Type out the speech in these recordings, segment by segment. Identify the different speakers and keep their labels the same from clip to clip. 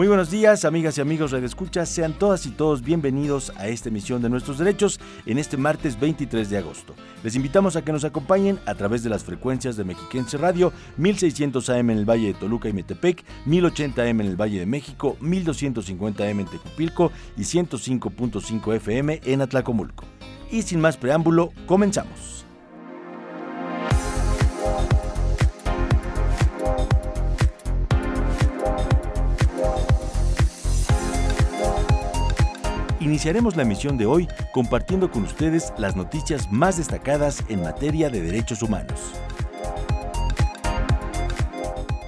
Speaker 1: Muy buenos días, amigas y amigos de Escucha. Sean todas y todos bienvenidos a esta emisión de Nuestros Derechos en este martes 23 de agosto. Les invitamos a que nos acompañen a través de las frecuencias de Mexiquense Radio, 1600 AM en el Valle de Toluca y Metepec, 1080 AM en el Valle de México, 1250 AM en Tecupilco y 105.5 FM en Atlacomulco. Y sin más preámbulo, comenzamos. Iniciaremos la emisión de hoy compartiendo con ustedes las noticias más destacadas en materia de derechos humanos.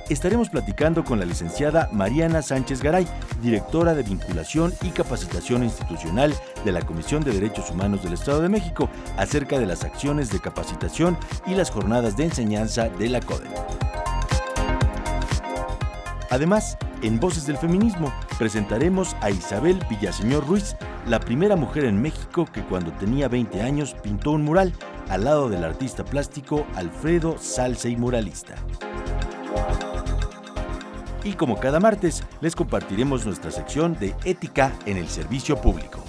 Speaker 1: Estaremos platicando con la licenciada Mariana Sánchez Garay, directora de vinculación y capacitación institucional de la Comisión de Derechos Humanos del Estado de México, acerca de las acciones de capacitación y las jornadas de enseñanza de la CODEM. Además, en Voces del Feminismo presentaremos a Isabel Villaseñor Ruiz, la primera mujer en México que cuando tenía 20 años pintó un mural al lado del artista plástico Alfredo Salce y Muralista. Y como cada martes, les compartiremos nuestra sección de ética en el servicio público.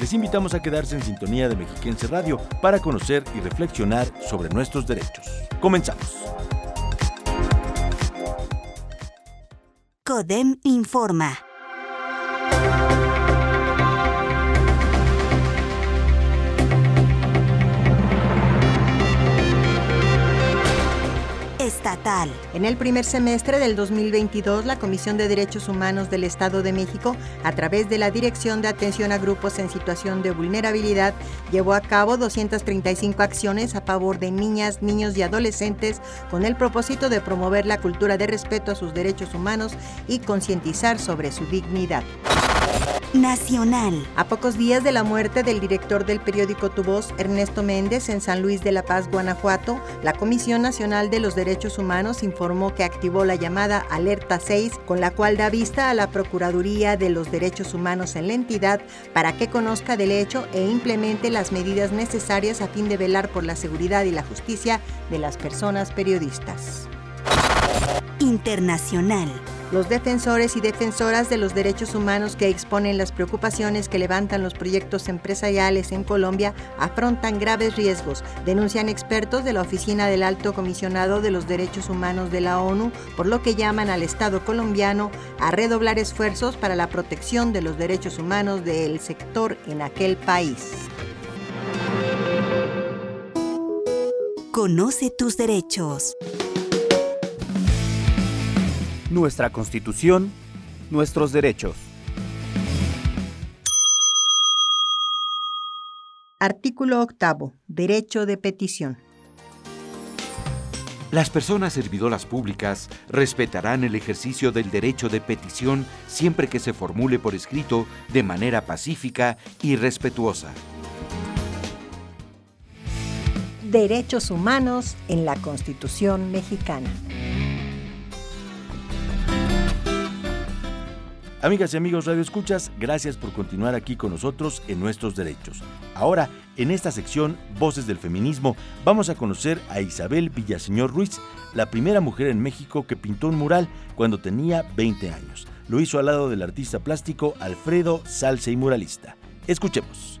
Speaker 1: Les invitamos a quedarse en sintonía de Mexiquense Radio para conocer y reflexionar sobre nuestros derechos. Comenzamos.
Speaker 2: CODEM informa. Estatal.
Speaker 3: En el primer semestre del 2022, la Comisión de Derechos Humanos del Estado de México, a través de la Dirección de Atención a Grupos en Situación de Vulnerabilidad, llevó a cabo 235 acciones a favor de niñas, niños y adolescentes con el propósito de promover la cultura de respeto a sus derechos humanos y concientizar sobre su dignidad.
Speaker 2: Nacional.
Speaker 3: A pocos días de la muerte del director del periódico Tu Voz, Ernesto Méndez, en San Luis de la Paz, Guanajuato, la Comisión Nacional de los Derechos Humanos informó que activó la llamada Alerta 6, con la cual da vista a la Procuraduría de los Derechos Humanos en la entidad para que conozca del hecho e implemente las medidas necesarias a fin de velar por la seguridad y la justicia de las personas periodistas.
Speaker 2: Internacional.
Speaker 3: Los defensores y defensoras de los derechos humanos que exponen las preocupaciones que levantan los proyectos empresariales en Colombia afrontan graves riesgos, denuncian expertos de la Oficina del Alto Comisionado de los Derechos Humanos de la ONU, por lo que llaman al Estado colombiano a redoblar esfuerzos para la protección de los derechos humanos del sector en aquel país.
Speaker 2: Conoce tus derechos
Speaker 4: nuestra Constitución, nuestros derechos.
Speaker 3: Artículo octavo. Derecho de petición.
Speaker 4: Las personas servidoras públicas respetarán el ejercicio del derecho de petición siempre que se formule por escrito de manera pacífica y respetuosa.
Speaker 3: Derechos humanos en la Constitución mexicana.
Speaker 1: Amigas y amigos Radio Escuchas, gracias por continuar aquí con nosotros en Nuestros Derechos. Ahora, en esta sección Voces del Feminismo, vamos a conocer a Isabel Villaseñor Ruiz, la primera mujer en México que pintó un mural cuando tenía 20 años. Lo hizo al lado del artista plástico Alfredo Salce y Muralista. Escuchemos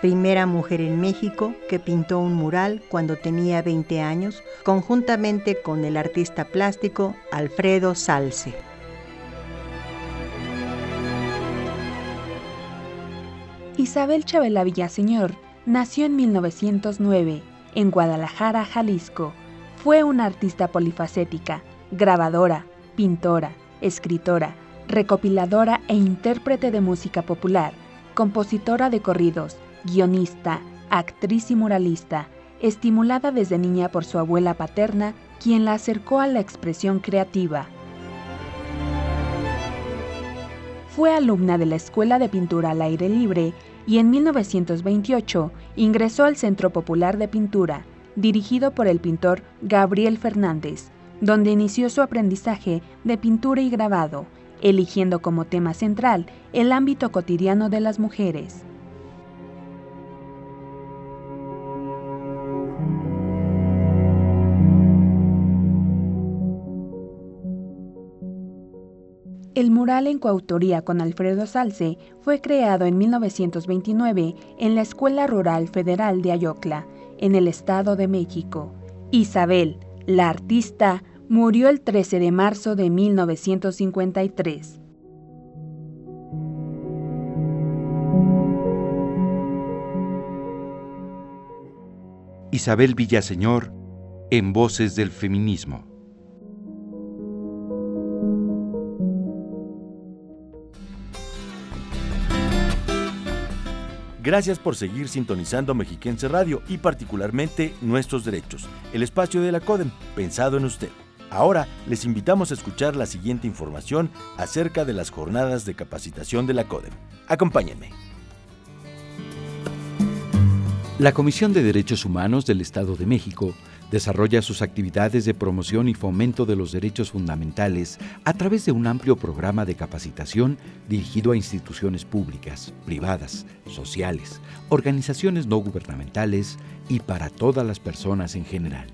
Speaker 3: primera mujer en México que pintó un mural cuando tenía 20 años, conjuntamente con el artista plástico Alfredo Salce.
Speaker 5: Isabel Chabela Villaseñor nació en 1909 en Guadalajara, Jalisco. Fue una artista polifacética, grabadora, pintora, escritora, recopiladora e intérprete de música popular, compositora de corridos, guionista, actriz y muralista, estimulada desde niña por su abuela paterna, quien la acercó a la expresión creativa. Fue alumna de la Escuela de Pintura al Aire Libre y en 1928 ingresó al Centro Popular de Pintura, dirigido por el pintor Gabriel Fernández, donde inició su aprendizaje de pintura y grabado, eligiendo como tema central el ámbito cotidiano de las mujeres. Mural en coautoría con Alfredo Salce fue creado en 1929 en la Escuela Rural Federal de Ayocla, en el Estado de México. Isabel, la artista, murió el 13 de marzo de 1953.
Speaker 4: Isabel Villaseñor, en Voces del Feminismo.
Speaker 1: Gracias por seguir sintonizando Mexiquense Radio y particularmente Nuestros Derechos, el espacio de la CODEM, pensado en usted. Ahora les invitamos a escuchar la siguiente información acerca de las jornadas de capacitación de la CODEM. Acompáñenme.
Speaker 4: La Comisión de Derechos Humanos del Estado de México Desarrolla sus actividades de promoción y fomento de los derechos fundamentales a través de un amplio programa de capacitación dirigido a instituciones públicas, privadas, sociales, organizaciones no gubernamentales y para todas las personas en general.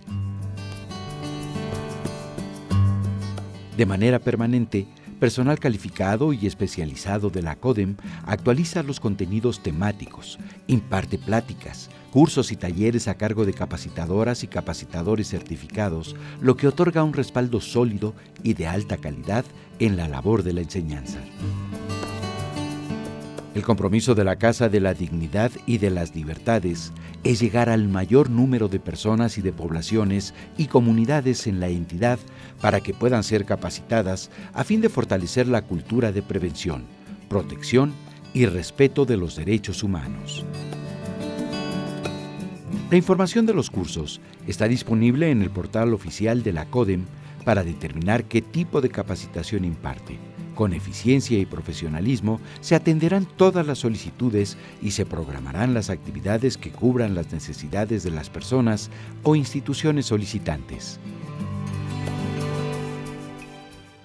Speaker 4: De manera permanente, Personal calificado y especializado de la CODEM actualiza los contenidos temáticos, imparte pláticas, cursos y talleres a cargo de capacitadoras y capacitadores certificados, lo que otorga un respaldo sólido y de alta calidad en la labor de la enseñanza. El compromiso de la Casa de la Dignidad y de las Libertades es llegar al mayor número de personas y de poblaciones y comunidades en la entidad para que puedan ser capacitadas a fin de fortalecer la cultura de prevención, protección y respeto de los derechos humanos. La información de los cursos está disponible en el portal oficial de la CODEM para determinar qué tipo de capacitación imparte con eficiencia y profesionalismo se atenderán todas las solicitudes y se programarán las actividades que cubran las necesidades de las personas o instituciones solicitantes.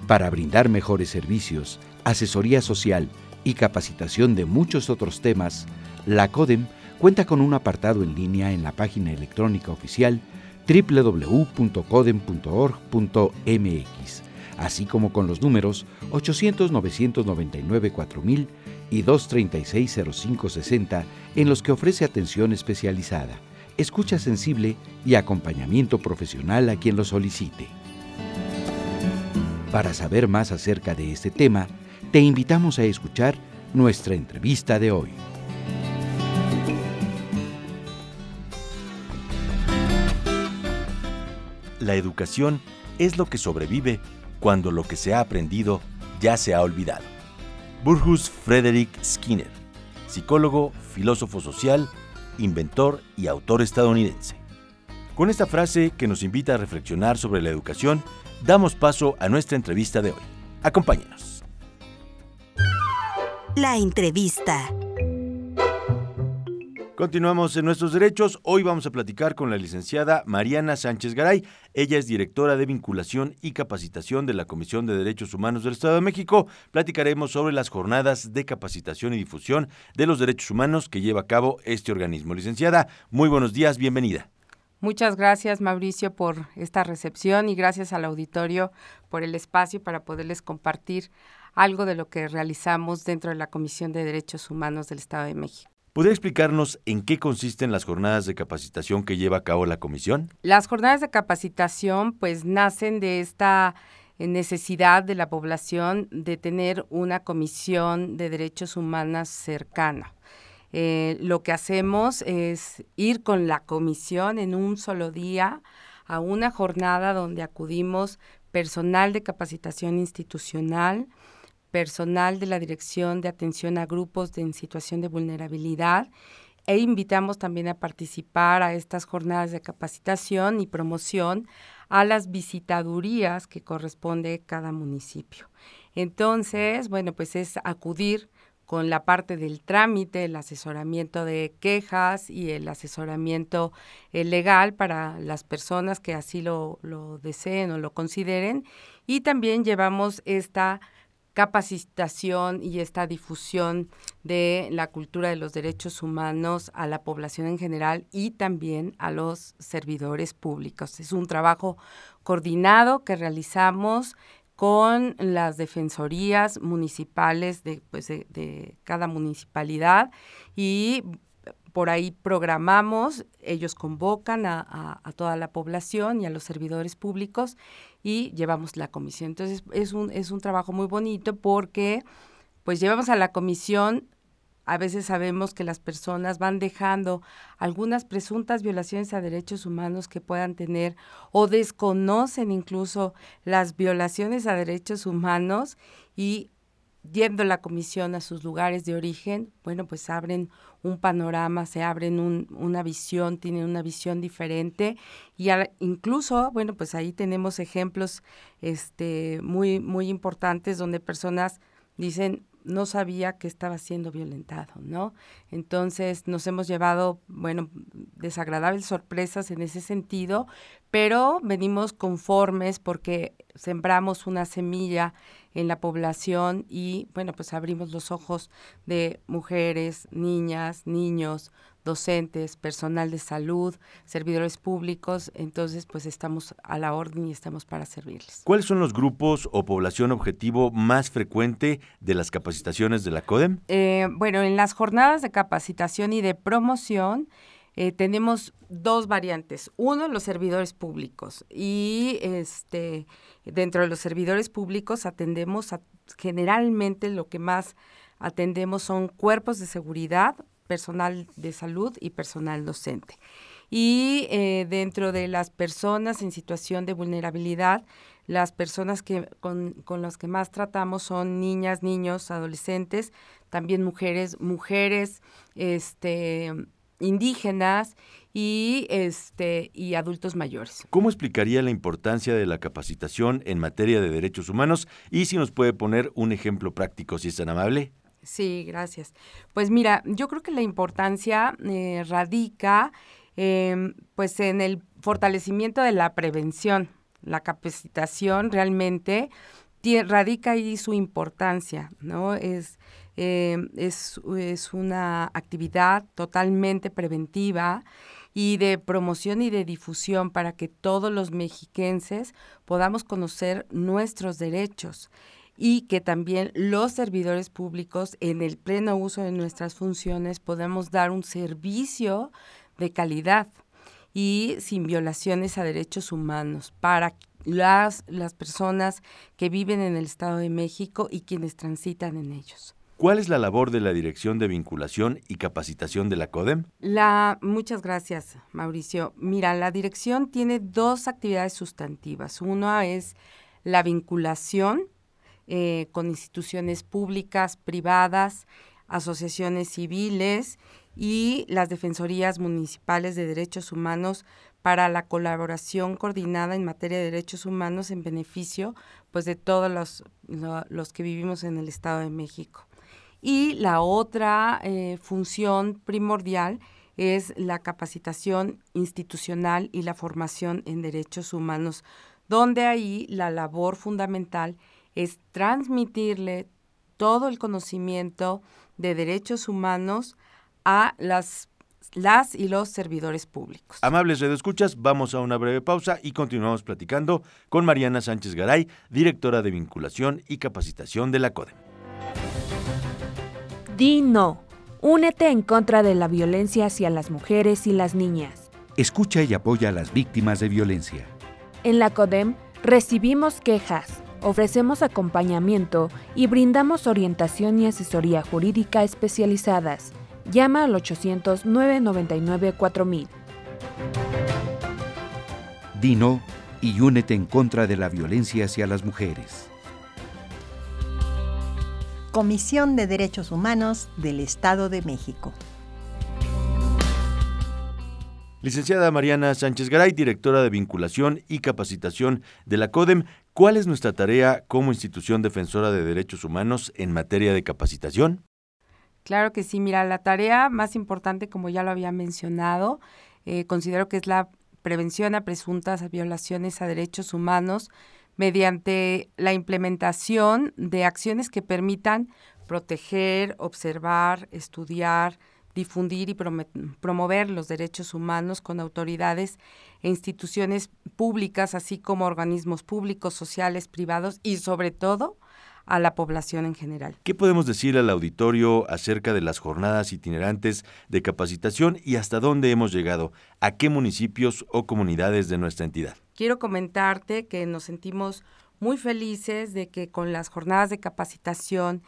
Speaker 4: Para brindar mejores servicios, asesoría social y capacitación de muchos otros temas, la CODEM cuenta con un apartado en línea en la página electrónica oficial www.codem.org.mx así como con los números 800-999-4000 y 236-0560 en los que ofrece atención especializada, escucha sensible y acompañamiento profesional a quien lo solicite. Para saber más acerca de este tema, te invitamos a escuchar nuestra entrevista de hoy.
Speaker 1: La educación es lo que sobrevive cuando lo que se ha aprendido ya se ha olvidado. Burgos Frederick Skinner, psicólogo, filósofo social, inventor y autor estadounidense. Con esta frase que nos invita a reflexionar sobre la educación, damos paso a nuestra entrevista de hoy. Acompáñenos.
Speaker 2: La entrevista.
Speaker 1: Continuamos en nuestros derechos. Hoy vamos a platicar con la licenciada Mariana Sánchez Garay. Ella es directora de vinculación y capacitación de la Comisión de Derechos Humanos del Estado de México. Platicaremos sobre las jornadas de capacitación y difusión de los derechos humanos que lleva a cabo este organismo. Licenciada, muy buenos días, bienvenida.
Speaker 6: Muchas gracias Mauricio por esta recepción y gracias al auditorio por el espacio para poderles compartir algo de lo que realizamos dentro de la Comisión de Derechos Humanos del Estado de México.
Speaker 1: ¿Podría explicarnos en qué consisten las jornadas de capacitación que lleva a cabo la comisión?
Speaker 6: Las jornadas de capacitación pues nacen de esta eh, necesidad de la población de tener una comisión de derechos humanos cercana. Eh, lo que hacemos es ir con la comisión en un solo día a una jornada donde acudimos personal de capacitación institucional, personal de la Dirección de Atención a Grupos de, en Situación de Vulnerabilidad e invitamos también a participar a estas jornadas de capacitación y promoción a las visitadurías que corresponde cada municipio. Entonces, bueno, pues es acudir con la parte del trámite, el asesoramiento de quejas y el asesoramiento eh, legal para las personas que así lo, lo deseen o lo consideren. Y también llevamos esta capacitación y esta difusión de la cultura de los derechos humanos a la población en general y también a los servidores públicos. Es un trabajo coordinado que realizamos con las defensorías municipales de, pues de, cada municipalidad y por ahí programamos, ellos convocan a, toda la población y a los servidores públicos y llevamos la comisión. Entonces es un, es un trabajo muy bonito porque pues llevamos a la comisión, a veces sabemos que las personas van dejando algunas presuntas violaciones a derechos humanos que puedan tener o desconocen incluso las violaciones a derechos humanos y yendo la comisión a sus lugares de origen, bueno, pues abren un panorama, se abren una visión, tienen una visión diferente. Y incluso, bueno, pues ahí tenemos ejemplos este, muy, muy importantes donde personas dicen, no sabía que estaba siendo violentado, ¿no? Entonces nos hemos llevado, bueno, desagradables sorpresas en ese sentido, pero venimos conformes porque sembramos una semilla en la población y, bueno, pues abrimos los ojos de mujeres, niñas, niños, docentes, personal de salud, servidores públicos, entonces pues estamos a la orden y estamos para servirles.
Speaker 1: ¿Cuáles son los grupos o población objetivo más frecuente de las capacitaciones de la CODEM?
Speaker 6: Eh, bueno, en las jornadas de capacitación y de promoción eh, tenemos dos variantes. Uno, los servidores públicos y este dentro de los servidores públicos atendemos a, generalmente lo que más atendemos son cuerpos de seguridad, personal de salud y personal docente. Y eh, dentro de las personas en situación de vulnerabilidad, las personas que, con, con las que más tratamos son niñas, niños, adolescentes, también mujeres, mujeres este, indígenas y, este, y adultos mayores.
Speaker 1: ¿Cómo explicaría la importancia de la capacitación en materia de derechos humanos? Y si nos puede poner un ejemplo práctico, si es tan amable.
Speaker 6: Sí, gracias. Pues mira, yo creo que la importancia eh, radica em, pues en el fortalecimiento de la prevención. La capacitación realmente radica ahí su importancia, ¿no? Es, em, es, es una actividad totalmente preventiva y de promoción y de difusión para que todos los mexiquenses podamos conocer nuestros derechos y que también los servidores públicos en el pleno uso de nuestras funciones podamos dar un servicio de calidad y sin violaciones a derechos humanos para las, las personas que viven en el Estado de México y quienes transitan en ellos.
Speaker 1: ¿Cuál es la labor de la Dirección de Vinculación y Capacitación de la CODEM?
Speaker 6: La, muchas gracias, Mauricio. Mira, la dirección tiene dos actividades sustantivas. Una es la vinculación eh, con instituciones públicas, privadas, asociaciones civiles y las defensorías municipales de derechos humanos para la colaboración coordinada en materia de derechos humanos en beneficio pues de todos los, los que vivimos en el Estado de México. Y la otra eh, función primordial es la capacitación institucional y la formación en derechos humanos, donde ahí la labor fundamental es transmitirle todo el conocimiento de derechos humanos a las las y los servidores públicos.
Speaker 1: Amables redescuchas, vamos a una breve pausa y continuamos platicando con Mariana Sánchez Garay, directora de vinculación y capacitación de la CODEM.
Speaker 5: Di no. Únete en contra de la violencia hacia las mujeres y las niñas.
Speaker 4: Escucha y apoya a las víctimas de violencia.
Speaker 5: En la CODEM recibimos quejas Ofrecemos acompañamiento y brindamos orientación y asesoría jurídica especializadas. Llama al 800-999-4000.
Speaker 4: Dino y únete en contra de la violencia hacia las mujeres.
Speaker 3: Comisión de Derechos Humanos del Estado de México.
Speaker 1: Licenciada Mariana Sánchez Garay, directora de vinculación y capacitación de la CODEM, ¿cuál es nuestra tarea como institución defensora de derechos humanos en materia de capacitación?
Speaker 6: Claro que sí, mira, la tarea más importante, como ya lo había mencionado, eh, considero que es la prevención a presuntas violaciones a derechos humanos mediante la implementación de acciones que permitan proteger, observar, estudiar, difundir y promover los derechos humanos con autoridades e instituciones públicas, así como organismos públicos, sociales, privados y sobre todo a la población en general.
Speaker 1: ¿Qué podemos decir al auditorio acerca de las jornadas itinerantes de capacitación y hasta dónde hemos llegado? ¿A qué municipios o comunidades de nuestra entidad?
Speaker 6: Quiero comentarte que nos sentimos muy felices de que con las jornadas de capacitación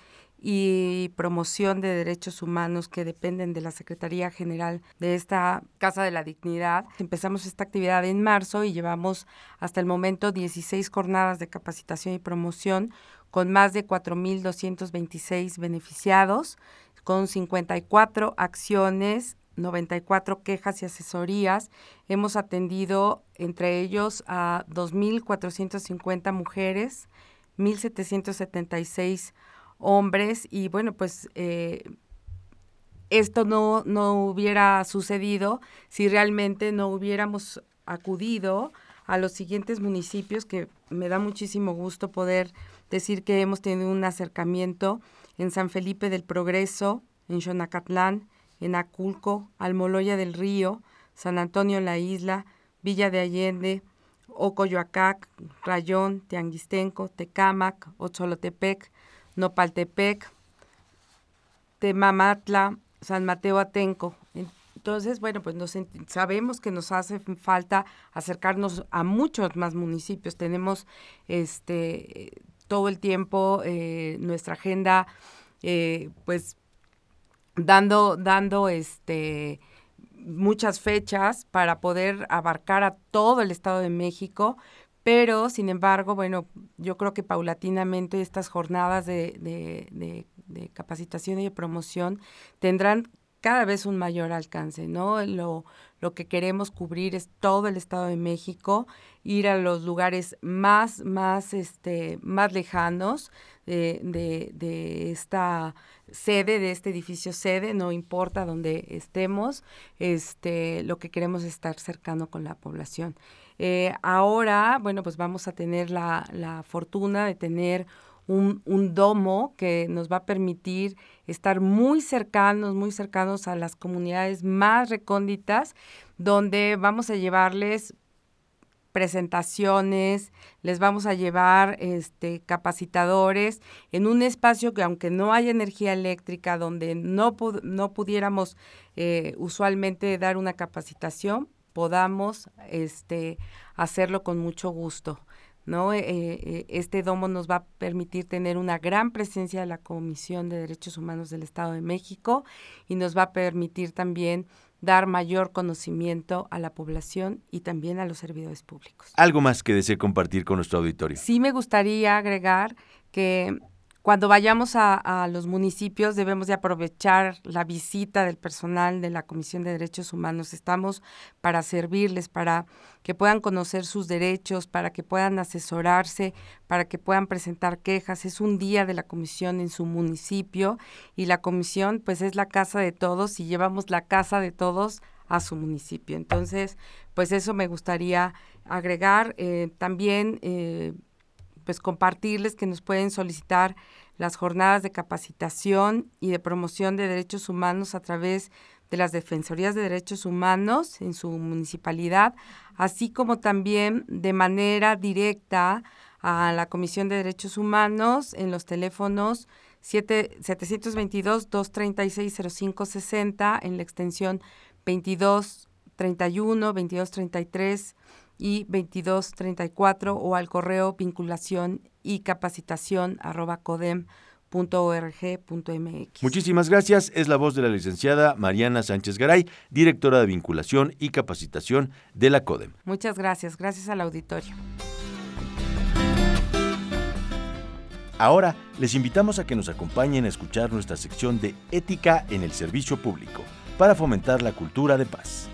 Speaker 6: y promoción de derechos humanos que dependen de la Secretaría General de esta Casa de la Dignidad. Empezamos esta actividad en marzo y llevamos hasta el momento 16 jornadas de capacitación y promoción con más de 4.226 beneficiados, con 54 acciones 94 quejas y asesorías. Hemos atendido entre ellos a 2.450 mujeres, 1.776 hombres y bueno, pues eh, esto no, no hubiera sucedido si realmente no hubiéramos acudido a los siguientes municipios que me da muchísimo gusto poder decir que hemos tenido un acercamiento en San Felipe del Progreso, en Xonacatlán, en Aculco, Almoloya del Río, San Antonio la Isla, Villa de Allende, Ocoyoacac, Rayón, Tianguistenco, Tecámac, Otzolotepec, Nopaltepec, Temamatla, San Mateo Atenco. Entonces, bueno, pues nos, sabemos que nos hace falta acercarnos a muchos más municipios. Tenemos este todo el tiempo eh, nuestra agenda, eh, pues dando, dando este muchas fechas para poder abarcar a todo el Estado de México, pero, sin embargo, bueno, yo creo que paulatinamente estas jornadas de, de, de, capacitación y de promoción tendrán cada vez un mayor alcance, ¿no? Lo, lo que queremos cubrir es todo el Estado de México, ir a los lugares más, más, este, más lejanos de, de, de esta sede, de este edificio sede, no importa dónde estemos, este, lo que queremos es estar cercano con la población. Eh, ahora, bueno, pues vamos a tener la, la fortuna de tener un, un, domo que nos va a permitir estar muy cercanos, muy cercanos a las comunidades más recónditas, donde vamos a llevarles presentaciones, les vamos a llevar este, capacitadores en un espacio que aunque no haya energía eléctrica, donde no, no pudiéramos eh, usualmente dar una capacitación, podamos este, hacerlo con mucho gusto. ¿no? Eh, eh, este domo nos va a permitir tener una gran presencia de la Comisión de Derechos Humanos del Estado de México y nos va a permitir también dar mayor conocimiento a la población y también a los servidores públicos.
Speaker 1: ¿Algo más que desee compartir con nuestro auditorio?
Speaker 6: Sí me gustaría agregar que cuando vayamos a, los municipios debemos de aprovechar la visita del personal de la Comisión de Derechos Humanos. Estamos para servirles, para que puedan conocer sus derechos, para que puedan asesorarse, para que puedan presentar quejas. Es un día de la comisión en su municipio y la comisión pues es la casa de todos y llevamos la casa de todos a su municipio. Entonces, pues eso me gustaría agregar. Eh, también eh, pues compartirles que nos pueden solicitar las jornadas de capacitación y de promoción de derechos humanos a través de las Defensorías de Derechos Humanos en su municipalidad, así como también de manera directa a la Comisión de Derechos Humanos en los teléfonos 732-236-0560 en la extensión 2231, 2233 y 2234 o al correo vinculación y capacitación arroba codem
Speaker 1: Muchísimas gracias. Es la voz de la licenciada Mariana Sánchez Garay, directora de vinculación y capacitación de la CODEM.
Speaker 6: Muchas gracias. Gracias al auditorio.
Speaker 1: Ahora les invitamos a que nos acompañen a escuchar nuestra sección de Ética en el Servicio Público para fomentar la cultura de paz.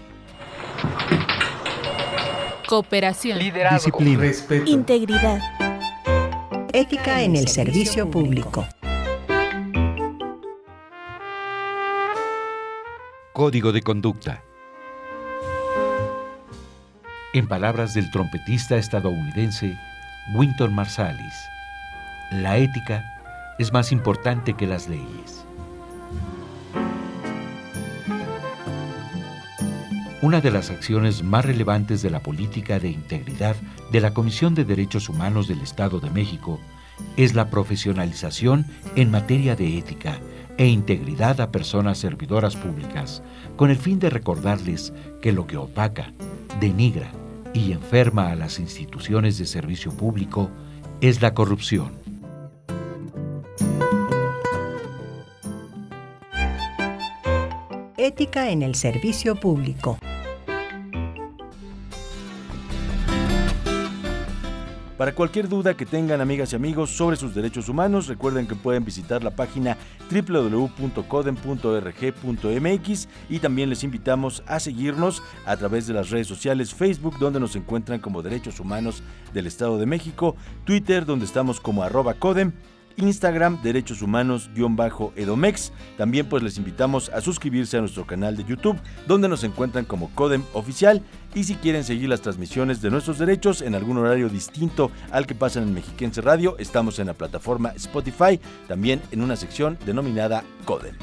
Speaker 7: Cooperación,
Speaker 8: disciplina, respeto,
Speaker 7: integridad,
Speaker 3: ética en el servicio público.
Speaker 4: Código de conducta. En palabras del trompetista estadounidense Winton Marsalis, la ética es más importante que las leyes. Una de las acciones más relevantes de la política de integridad de la Comisión de Derechos Humanos del Estado de México es la profesionalización en materia de ética e integridad a personas servidoras públicas, con el fin de recordarles que lo que opaca, denigra y enferma a las instituciones de servicio público es la corrupción.
Speaker 3: Ética en el servicio público.
Speaker 1: Para cualquier duda que tengan amigas y amigos sobre sus derechos humanos, recuerden que pueden visitar la página www.codem.org.mx y también les invitamos a seguirnos a través de las redes sociales Facebook, donde nos encuentran como Derechos Humanos del Estado de México, Twitter, donde estamos como arroba Codem, Instagram, Derechos Humanos-Edomex. También pues les invitamos a suscribirse a nuestro canal de YouTube, donde nos encuentran como Codem Oficial. Y si quieren seguir las transmisiones de nuestros derechos en algún horario distinto al que pasan en Mexiquense Radio, estamos en la plataforma Spotify, también en una sección denominada Codem.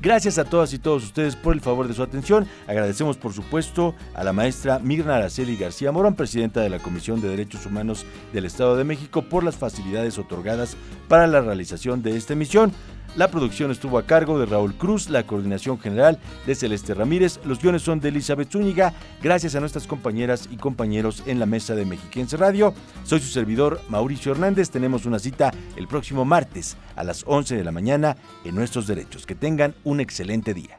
Speaker 1: Gracias a todas y todos ustedes por el favor de su atención. Agradecemos por supuesto a la maestra Mirna Araceli García Morón, presidenta de la Comisión de Derechos Humanos del Estado de México, por las facilidades otorgadas para la realización de esta emisión. La producción estuvo a cargo de Raúl Cruz, la coordinación general de Celeste Ramírez, los guiones son de Elizabeth Zúñiga, gracias a nuestras compañeras y compañeros en la mesa de Mexiquense Radio. Soy su servidor Mauricio Hernández, tenemos una cita el próximo martes a las 11 de la mañana en Nuestros Derechos. Que tengan un excelente día.